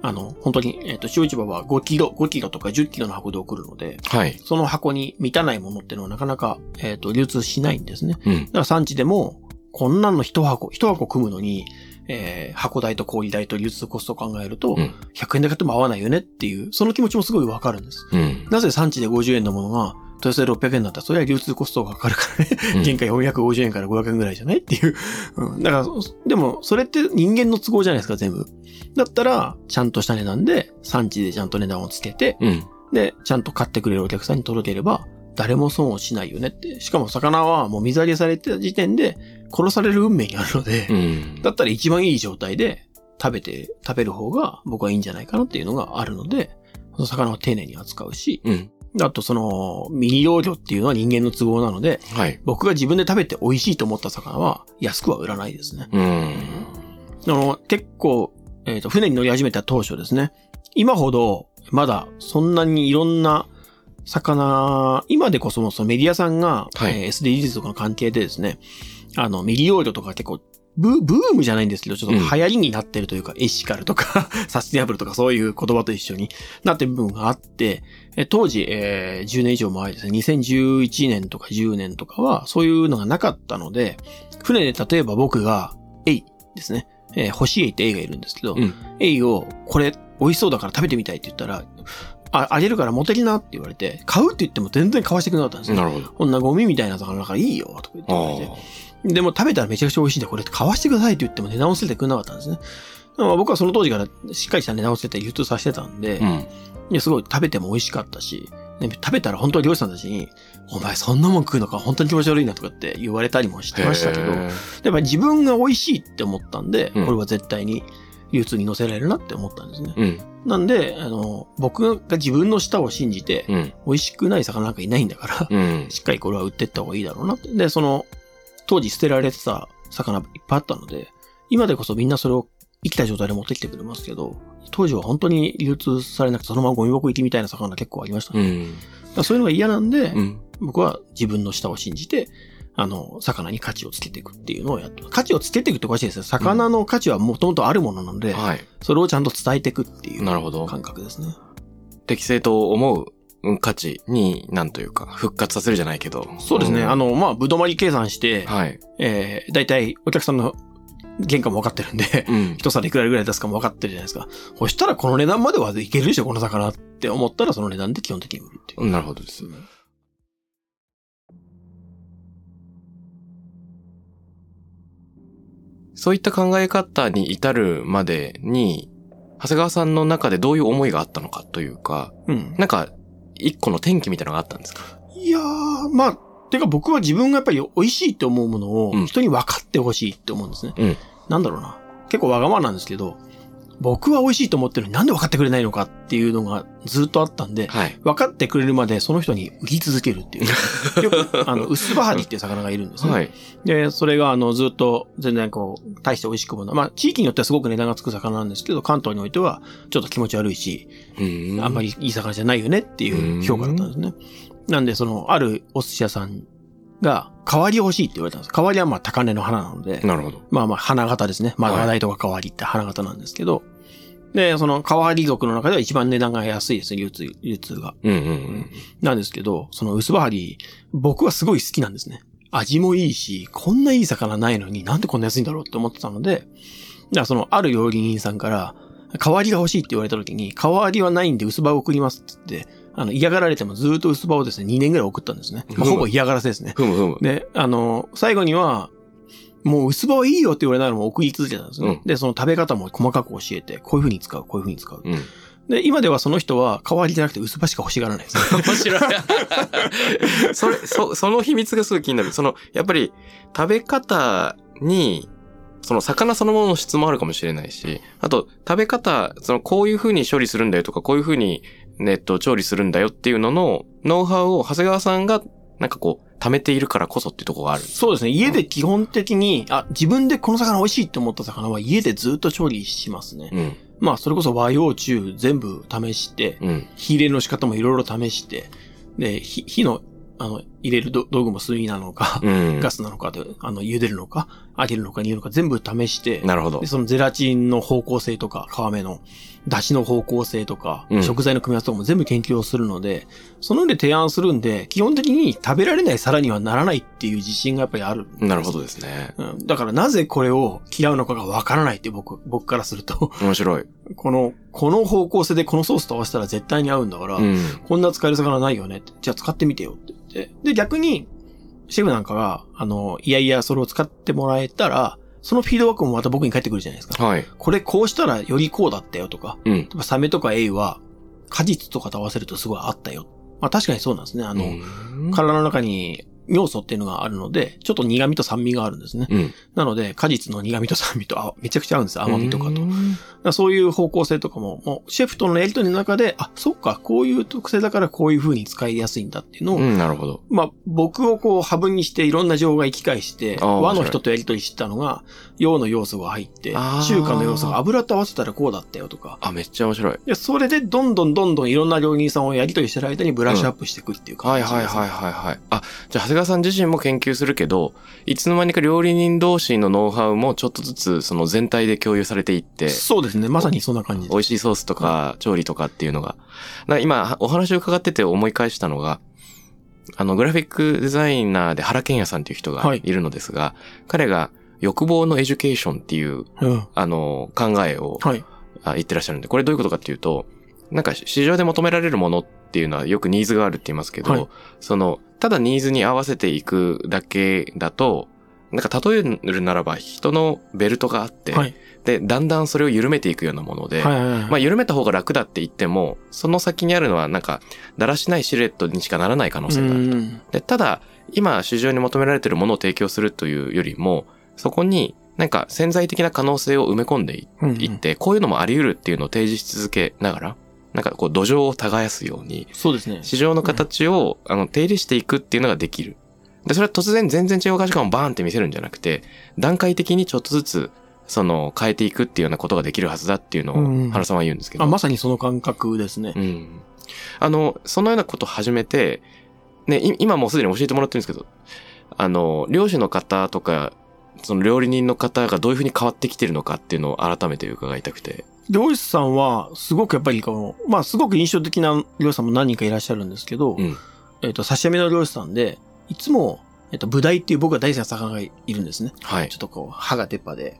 あの、本当に、えっ、と、中央市場は5キロ、5キロとか10キロの箱で送るので、はい。その箱に満たないものっていうのはなかなか、えっ、と、流通しないんですね。うんだ。から産地でも、こんなんの一箱、一箱組むのに、えー箱代と小売代と流通コストを考えると、うん100円で買っても合わないよねっていう、その気持ちもすごいわかるんです。うん。なぜ産地で50円のものが、豊洲で600円だったら、それは流通コストがかかるからね。うん原価450円から500円ぐらいじゃないっていう。うん。だから、でも、それって人間の都合じゃないですか、全部。だったら、ちゃんとした値段で、産地でちゃんと値段をつけて、うん。で、ちゃんと買ってくれるお客さんに届ければ、誰も損をしないよねって。しかも魚はもう水揚げされてた時点で殺される運命にあるので、うん。だったら一番いい状態で食べて、食べる方が僕はいいんじゃないかなっていうのがあるので、その魚を丁寧に扱うし、うん。あとその、未利用魚っていうのは人間の都合なので、はい。僕が自分で食べて美味しいと思った魚は安くは売らないですね。うん。あの、結構、えっ、と、船に乗り始めた当初ですね。今ほど、まだ、そんなにいろんな魚、今でこそもそのメディアさんが、はいえー SDGs とかの関係でですね、あの、未利用魚とか結構、ブブームじゃないんですけど、ちょっとうん流行りになってるというか、エシカルとか、サスティナブルとかそういう言葉と一緒になってる部分があって、え当時、えー10年以上前ですね、2011年とか10年とかは、そういうのがなかったので、船で例えば僕が、エイですね、えー、星エイってエイがいるんですけど、うんエイを、これ、美味しそうだから食べてみたいって言ったら、あ、あげるから持ってきなって言われて、買うって言っても全然買わしてくれなかったんですよ。なるほど。こんなゴミみたいな魚だからいいよ、とか言って言われて。あでも食べたらめちゃくちゃ美味しいんで、これ買わしてくださいって言っても値段をつけてくれなかったんですね。僕はその当時からしっかりした値段をつけて流通させてたんで、あ。うん。いやすごい食べても美味しかったし、ね食べたら本当に漁師さんたちに、お前そんなもん食うのか本当に気持ち悪いなとかって言われたりもしてましたけど、へーやっぱり自分が美味しいって思ったんで、うんこれは絶対に流通に乗せられるなって思ったんですね。うん。なんで、あの、僕が自分の舌を信じて、うん。美味しくない魚なんかいないんだから、うん。しっかりこれは売ってった方がいいだろうなって。で、その、当時捨てられてた魚いっぱいあったので、今でこそみんなそれを生きた状態で持ってきてくれますけど、当時は本当に流通されなくてそのままゴミ箱行きみたいな魚結構ありましたね。うん。そういうのが嫌なんで、うん。僕は自分の舌を信じて、あの、魚に価値をつけていくっていうのをやっ価値をつけていくっておかしいですよ。魚の価値はもともとあるものなので、はい。それをちゃんと伝えていくっていうなるほど。感覚ですね。適正と思ううん価値に、なんというか、復活させるじゃないけど。そうですね。んあ、の、まあ、ぶどまり計算して、はい。えー、だいたいお客さんの原価も分かってるんで、うん、一皿いくらぐらい出すかも分かってるじゃないですか。そしたらこの値段まではいけるでしょ、この魚って思ったらその値段で基本的に売るっていう。なるほどですね。そういった考え方に至るまでに、長谷川さんの中でどういう思いがあったのかというか、うん、なんか、一個の転機みたいなのがあったんですか？いやー、まあ、てか僕は自分がやっぱり美味しいって思うものをうん人に分かってほしいって思うんですね。うんなんだろうな。結構わがままなんですけど、僕は美味しいと思ってるのになんで分かってくれないのかっていうのがずっとあったんで、はい。分かってくれるまでその人に売り続けるっていう。よく、あの、薄バハリっていう魚がいるんですね。はい。で、それがあの、ずっと全然こう、大して美味しくもない。まあ、地域によってはすごく値段がつく魚なんですけど、関東においてはちょっと気持ち悪いし、うんあんまりいい魚じゃないよねっていう評価だったんですね。なんで、その、あるお寿司屋さんが、代わり欲しいって言われたんです。代わりはまあ高値の花なので、なるほど。まあまあ花形ですね。まあはい話題とか代わりって花形なんですけど、で、その代わり族の中では一番値段が安いですね、流通、流通が。うんうんうん。なんですけど、その薄葉針、僕はすごい好きなんですね。味もいいし、こんないい魚ないのになんでこんな安いんだろうって思ってたので、だからその、ある料理人さんから、代わりが欲しいって言われた時に、代わりはないんで薄葉を送りますって言って、あの、嫌がられてもずっと薄葉をですね、2年ぐらい送ったんですね。まあ、うんほぼ嫌がらせですね。ふむふむ。で、あの、最後には、もう薄葉はいいよって言われながらも送り続けたんですね。うんで、その食べ方も細かく教えて、こういう風に使う、こういう風に使う。うん。で、今ではその人は代わりじゃなくて薄葉しか欲しがらないです。面白い。それ、そ、その秘密がすごい気になる。その、やっぱり、食べ方に、その魚そのものの質もあるかもしれないし、あと、食べ方、その、こういう風に処理するんだよとか、こういう風に、ネット調理するんだよっていうのの、ノウハウを長谷川さんが、なんかこう、貯めているからこそっていうところがある。そうですね。家で基本的に、あ、自分でこの魚美味しいって思った魚は家でずっと調理しますね。うん。まあ、それこそ和洋中全部試して、うん。火入れの仕方もいろいろ試して、で、火火の、あの、入れる道道具も炭なのか、うん。ガスなのかで、あの、茹でるのか、揚げるのか煮るのか全部試して、なるほどで、。そのゼラチンの方向性とか、皮目の出汁の方向性とか、うん食材の組み合わせとかも全部研究をするので、その上で提案するんで、基本的に食べられない皿にはならないっていう自信がやっぱりある。なるほどですね。うん。だからなぜこれを嫌うのかがわからないって僕、僕からすると、面白い。この、この方向性でこのソースと合わせたら絶対に合うんだから、うん。こんな使える魚ないよねって。じゃあ使ってみてよって言って。で、逆に、シェフなんかが、あの、いやいや、それを使ってもらえたら、そのフィードバックもまた僕に返ってくるじゃないですか。はい。これこうしたらよりこうだったよとか、うん。サメとかエイは、果実とかと合わせるとすごいあったよ。まあ確かにそうなんですね。あの、うん体の中に尿素っていうのがあるので、ちょっと苦味と酸味があるんですね。うん。なので、果実の苦味と酸味とあめちゃくちゃ合うんです。甘みとかと。そういう方向性とかも、もうシェフとのやりとりの中で、あ、そっか、こういう特性だからこういう風に使いやすいんだっていうのを、うん、なるほど。まあ、僕をこう、ハブにしていろんな情が行き返して、和の人とやりとりしてたのが、洋の要素が入って中華の要素が油と合わせたらこうだったよとか。あ、めっちゃ面白い。で、それでどんどんどんどんいろんな料理人さんをやりとりしてる間にブラッシュアップしていくっていう感はいじです、はいはいはいはい。あ、じゃあ長谷川さん自身も研究するけど、いつの間にか料理人同士のノウハウもちょっとずつその全体で共有されていって、そうですね。まさにそんな感じ。美味しいソースとか調理とかっていうのが。今お話を伺ってて思い返したのが、あのグラフィックデザイナーで原健也さんっていう人がはいいるのですが、彼が欲望のエデュケーションっていう、うん。あの、考えをはい。あ言ってらっしゃるんで、これどういうことかっていうと、なんか市場で求められるものっていうのはよくニーズがあるって言いますけど、はいその、ただニーズに合わせていくだけだと、なんか例えるならば人のベルトがあって、はい。で、だんだんそれを緩めていくようなもので、はいはいはい。まあ緩めた方が楽だって言っても、その先にあるのはなんか、だらしないシルエットにしかならない可能性がある。うんで、ただ、今市場に求められているものを提供するというよりも、そこになんか潜在的な可能性を埋め込んでいうんうんいって、こういうのもあり得るっていうのを提示し続けながら、なんかこう土壌を耕すように、そうですね。市場の形を、あの、手入れしていくっていうのができる。で、それは突然全然違う価値観をバーンって見せるんじゃなくて、段階的にちょっとずつ、その、変えていくっていうようなことができるはずだっていうのを、原さんは言うんですけど。あ、まさにその感覚ですね。うん。あの、そのようなことを始めて、ね、い今もうすでに教えてもらってるんですけど、あの、漁師の方とか、その料理人の方がどういうふうに変わってきてるのかっていうのを改めて伺いたくて。漁師さんは、すごくやっぱりこの、まあすごく印象的な漁師さんも何人かいらっしゃるんですけど、うん。えっ、と、刺身の漁師さんで、いつも、えっ、と、ブダイっていう僕が大好きな魚がいるんですね。はいちょっ。とこう、歯が出っ歯で、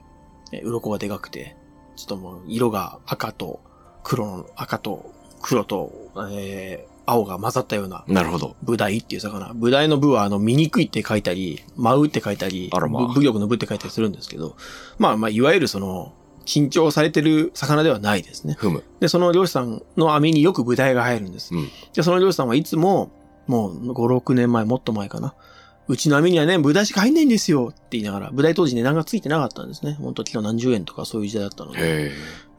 えー鱗がでかくて、ちょっともう、色が赤と黒の、赤と黒と、えー青が混ざったような、なるほど。ブダイっていう魚。ブダイのブは、あの、醜いって書いたり、舞うって書いたり、あらまあぶ武力の部って書いたりするんですけど、まあまあ、いわゆるその、緊張されてる魚ではないですね。ふむ。で、その漁師さんの網によくブダイが入るんです。うん。で、その漁師さんはいつも、もう5、6年前、もっと前かな。うちの網にはね、ブダイしか入んないんですよって言いながら、ブダイ当時値段がついてなかったんですね。本当キロ何十円とかそういう時代だったので。へ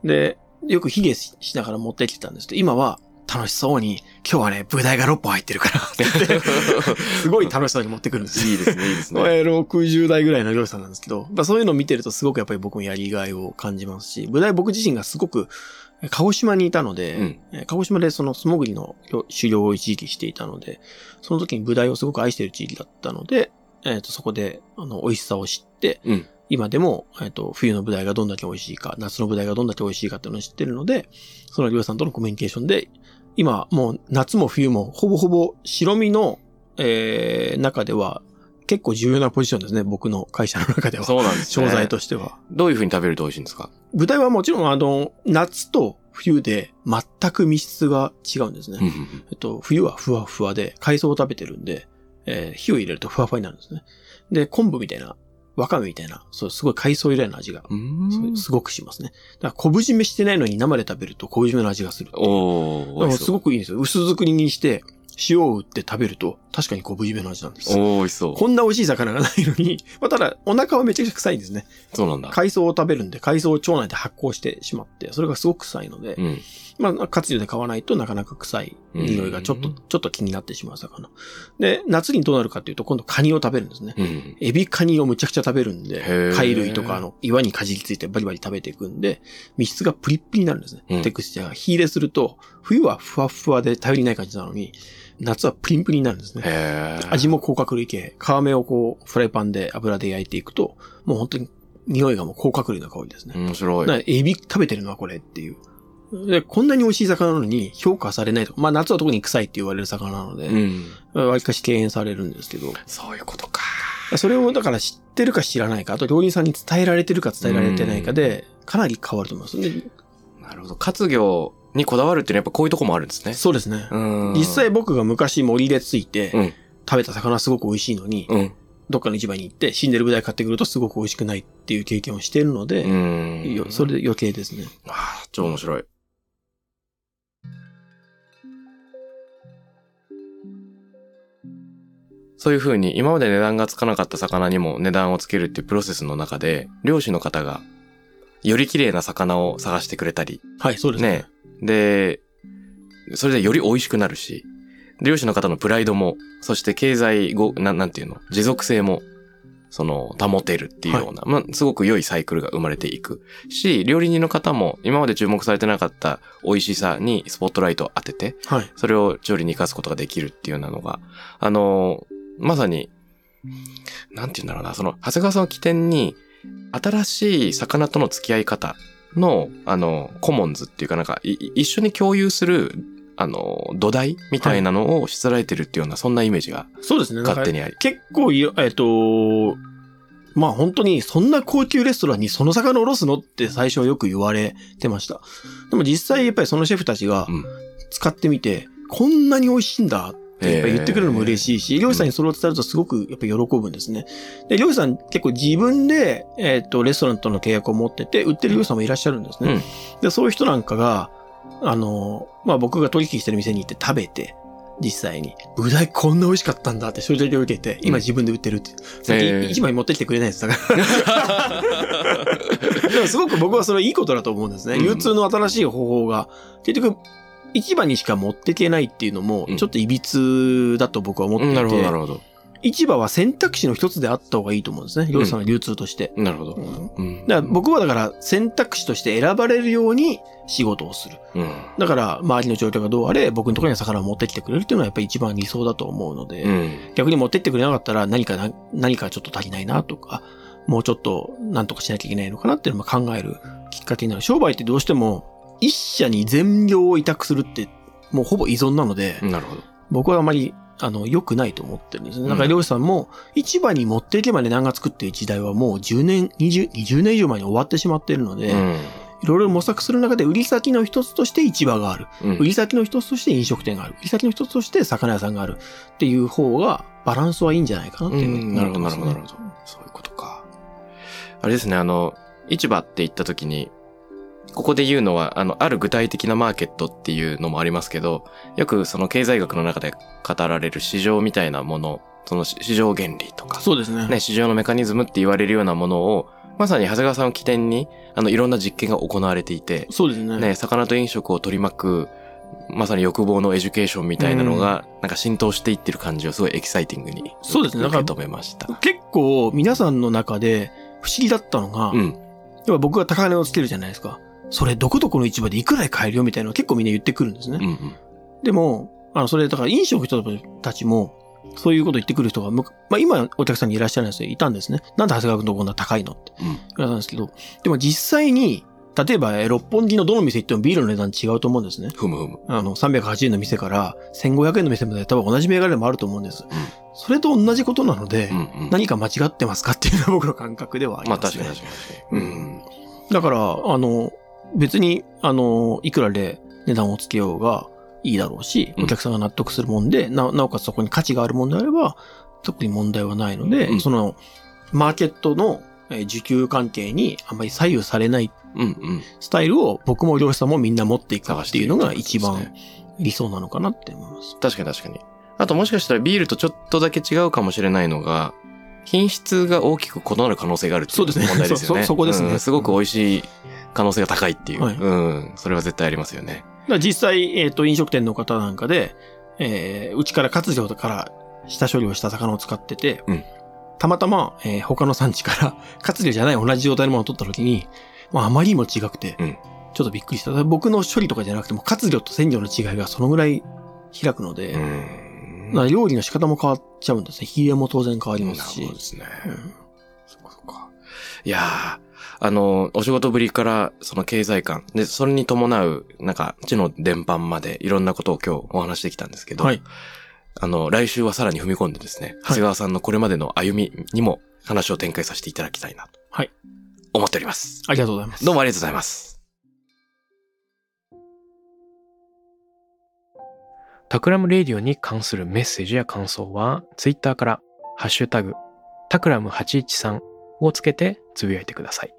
で、よく卑下ししながら持ってきてたんですけど、今は楽しそうに、今日はね、ブダイが6本入ってるからって言って、すごい楽しそうに持ってくるんですえ。よ。いいですね、いいですね。えー60代ぐらいの漁師さんなんですけど、まあ、そういうのを見てるとすごくやっぱり僕もやりがいを感じますし、ブダイ僕自身がすごく、え鹿児島にいたので、うんえー鹿児島でその素潜りの狩猟を一時期していたので、その時にブダイをすごく愛している地域だったので、えっ、と、そこで、あの、美味しさを知って、うん今でも、えっ、と、冬のブダイがどんだけ美味しいか、夏のブダイがどんだけ美味しいかっていうのを知ってるので、その漁師さんとのコミュニケーションで、今、もう夏も冬も、ほぼほぼ白身の、えー、中では、結構重要なポジションですね、僕の会社の中では。そうなんですね。商材としては。どういう風に食べると美味しいんですか？ブダイはもちろん、あの、夏と冬で全く密質が違うんですね。えっと、冬はふわふわで、海藻を食べてるんで、えー火を入れるとふわふわになるんですね。で、昆布みたいな、わかめみたいな、そう、すごい海藻由来の味が。すごくしますね。だから、昆布締めしてないのに生で食べると昆布締めの味がする。おす。ごくいいんですよ。薄作りにして、塩を打って食べると、確かに昆布締めの味なんです。おー、美味しそう。こんな美味しい魚がないのに、まあ、ただ、お腹はめちゃくちゃ臭いんですね。そうなんだ。海藻を食べるんで、海藻を腸内で発酵してしまって、それがすごく臭いので、うん。まあ、活魚で買わないとなかなか臭い匂いがちょっと、うんちょっと気になってしまう魚。で、夏にどうなるかっていうと、今度カニを食べるんですね。うん。エビカニをむちゃくちゃ食べるんで貝類とかあの岩にかじりついてバリバリ食べていくんで、密質がプリップリになるんですね。うんテクスチャーが火入れすると、冬はふわふわで頼りない感じなのに、夏はプリンプリになるんですね。味も甲殻類系、皮目をこう、フライパンで油で焼いていくと、もう本当に匂いがもう甲殻類の香りですね。面白い。エビ食べてるのはこれっていう。で、こんなに美味しい魚なのに評価されないと。まあ夏は特に臭いって言われる魚なので、うん。わりかし敬遠されるんですけど、そういうことか。それをだから知ってるか知らないか、あと料理人さんに伝えられてるか伝えられてないかで、かなり変わると思います。でなるほど。活魚にこだわるっていうのはやっぱこういうとこもあるんですね。そうですね。うん。実際僕が昔森でついて、うん。食べた魚すごく美味しいのに、うん。どっかの市場に行って死んでるブダイ買ってくるとすごく美味しくないっていう経験をしているので、それで余計ですね。ああ、超面白い。そういう風に今まで値段がつかなかった魚にも値段をつけるっていうプロセスの中で、漁師の方がより綺麗な魚を探してくれたり、はい、そうですね。ね。で、それでより美味しくなるし、漁師の方のプライドも、そして経済ご、なん、なんていうの、持続性も、その、保てるっていうような、まあ、すごく良いサイクルが生まれていく。し、料理人の方も今まで注目されてなかった美味しさにスポットライトを当てて、はい。それを調理に活かすことができるっていうようなのが、あの、まさに、なんて言うんだろうな、その、長谷川さんを起点に、新しい魚との付き合い方の、あの、コモンズっていうかなんか、い一緒に共有する、あの、土台みたいなのをしつらえてるっていうような、そんなイメージがそうですね。勝手にあり。結構えっ、と、まあ本当にそんな高級レストランにその魚をおろすのって最初はよく言われてました。でも実際やっぱりそのシェフたちがうん使ってみて、こんなに美味しいんだってやっぱり言ってくれるのも嬉しいし、漁師さんにそれを伝えるとすごくやっぱり喜ぶんですね。で、漁師さん結構自分で、えっ、と、レストランとの契約を持ってて、売ってる漁師さんもいらっしゃるんですね。で、そういう人なんかが、あの、まあ僕が取引してる店に行って食べて、実際に、ブダイこんな美味しかったんだって衝撃を受けて、今自分で売ってるって。さっきへー一枚持ってきてくれないです。だから。でもすごく僕はそれいいことだと思うんですね。うん流通の新しい方法が、結局、市場にしか持っていけないっていうのもうん、ちょっと歪だと僕は思っていて、なるほど、なるほど。市場は選択肢の一つであった方がいいと思うんですね。漁師さんの流通として。なるほど。うんうんだから僕はだから選択肢として選ばれるように仕事をする。うん。だから、周りの状況がどうあれ、僕のところには魚を持ってきてくれるっていうのはやっぱり一番理想だと思うので、うん。逆に持ってってくれなかったら何かな、何かちょっと足りないなとか、もうちょっと何とかしなきゃいけないのかなっていうのを考えるきっかけになる。商売ってどうしても、一社に全量を委託するって、もうほぼ依存なので、なるほど。僕はあまり、あの、良くないと思ってるんですね。だからうん漁師さんも、市場に持っていけば値段がつくっていう時代はもう10年、20、20年以上前に終わってしまっているので、うん。いろいろ模索する中で売り先の一つとして市場がある。うん売り先の一つとして飲食店がある。売り先の一つとして魚屋さんがある。っていう方がバランスはいいんじゃないかなっていうふうにうんなるほど、なるほど、なるほど。そういうことか。あれですね、あの、市場って言った時に、ここで言うのは、あの、ある具体的なマーケットっていうのもありますけど、よくその経済学の中で語られる市場みたいなもの、その市場原理とか、そうですね。ね、市場のメカニズムって言われるようなものを、まさに長谷川さんを起点に、あの、いろんな実験が行われていて、そうですね。ね、魚と飲食を取り巻く、まさに欲望のエデュケーションみたいなのが、なんか浸透していってる感じをすごいエキサイティングに。そうですね受け止めました。結構皆さんの中で不思議だったのが、うん。要は僕が高値をつけるじゃないですか。それどこどこの市場でいくらで買えるよみたいなのを結構みんな言ってくるんですね。うんうん。でも、あの、それだから飲食の人たちも、そういうこと言ってくる人がむ、まあ今お客さんにいらっしゃるんですよ。いたんですね。なんで長谷川君とこんな高いのってうん。言われたんですけど、でも実際に、例えばえー六本木のどの店行ってもビールの値段違うと思うんですね。ふむふむ。あの、380円の店から1500円の店まで多分同じ銘柄でもあると思うんです。それと同じことなので、うんうん。何か間違ってますかっていうのが僕の感覚ではありまあます、ね。確かに確かに。うん。だから、あの、別に、あの、いくらで値段をつけようがいいだろうし、うんお客さんが納得するもんで、な、なおかつそこに価値があるもんであれば、特に問題はないので、うんその、マーケットのえー需給関係にあんまり左右されないうんうん。スタイルを僕も漁師さんもみんな持っていくっていうのが一番理想なのかなって思います。確かに確かに。あともしかしたらビールとちょっとだけ違うかもしれないのが、品質が大きく異なる可能性があるっていそうですね問題ですよね。そそそこですねうんすごく美味しい可能性が高いっていう。はいうん。それは絶対ありますよね。実際、えっ、と、飲食店の方なんかで、えーうちから活量から下処理をした魚を使ってて、うんたまたま、えー他の産地から 活量じゃない同じ状態のものを取った時に、まあ、あまりにも違くて、うんちょっとびっくりした。僕の処理とかじゃなくても、活量と鮮量の違いがそのぐらい開くので、料理の仕方も変わっちゃうんですね。火入れも当然変わりますし。ほどですね。うんそっかそっか。いやー、あの、お仕事ぶりから、その経済感、で、それに伴う、なんか、知の伝播まで、いろんなことを今日お話しできたんですけど、はい。あの、来週はさらに踏み込んでですね、長谷川さんのこれまでの歩みにも話を展開させていただきたいなと。はい。思っております。ありがとうございます。どうもありがとうございます。タクラムレディオに関するメッセージや感想は、ツイッターから、ハッシュタグ、タクラム813をつけてつぶやいてください。